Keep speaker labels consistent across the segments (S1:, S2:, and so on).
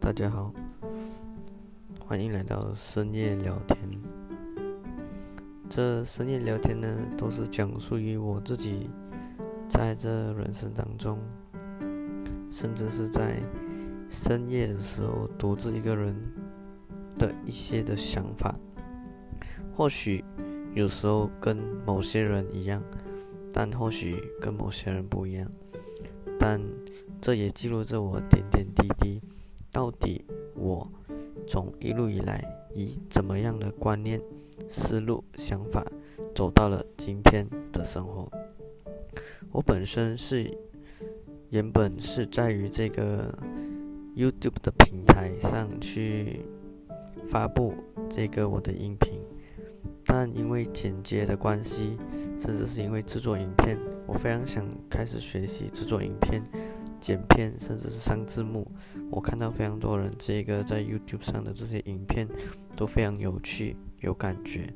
S1: 大家好，欢迎来到深夜聊天。这深夜聊天呢，都是讲述于我自己在这人生当中，甚至是在深夜的时候独自一个人的一些的想法。或许有时候跟某些人一样，但或许跟某些人不一样。但这也记录着我点点滴滴。到底我从一路以来以怎么样的观念、思路、想法走到了今天的生活？我本身是原本是在于这个 YouTube 的平台上去发布这个我的音频，但因为剪接的关系，甚至是因为制作影片，我非常想开始学习制作影片。剪片，甚至是上字幕，我看到非常多人这个在 YouTube 上的这些影片都非常有趣、有感觉。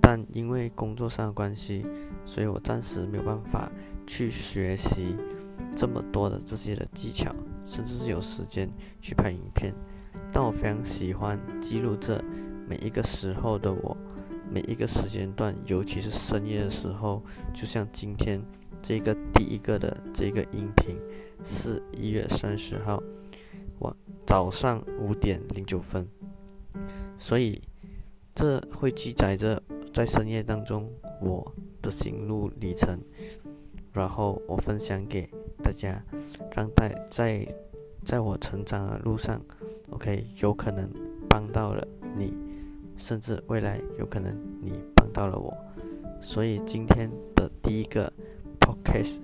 S1: 但因为工作上的关系，所以我暂时没有办法去学习这么多的这些的技巧，甚至是有时间去拍影片。但我非常喜欢记录这每一个时候的我，每一个时间段，尤其是深夜的时候，就像今天。这个第一个的这个音频是一月三十号晚早上五点零九分，所以这会记载着在深夜当中我的行路里程，然后我分享给大家，让在在在我成长的路上，OK，有可能帮到了你，甚至未来有可能你帮到了我，所以今天的第一个。Podcast，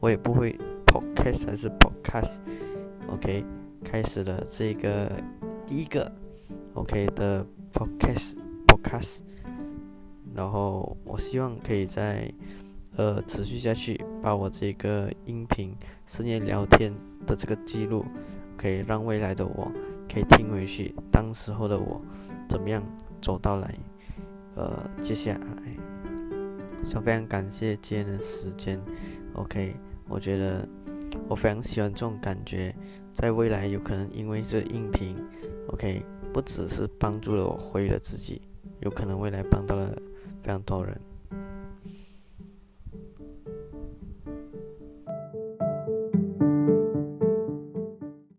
S1: 我也不会 Podcast 还是 Podcast，OK，开始了这个第一个 OK 的 Podcast，Podcast，然后我希望可以在呃持续下去，把我这个音频深夜聊天的这个记录，可以让未来的我可以听回去，当时候的我怎么样走到来，呃，接下来。想非常感谢今天的时间，OK，我觉得我非常喜欢这种感觉，在未来有可能因为这音频，OK，不只是帮助了我，回了自己，有可能未来帮到了非常多人。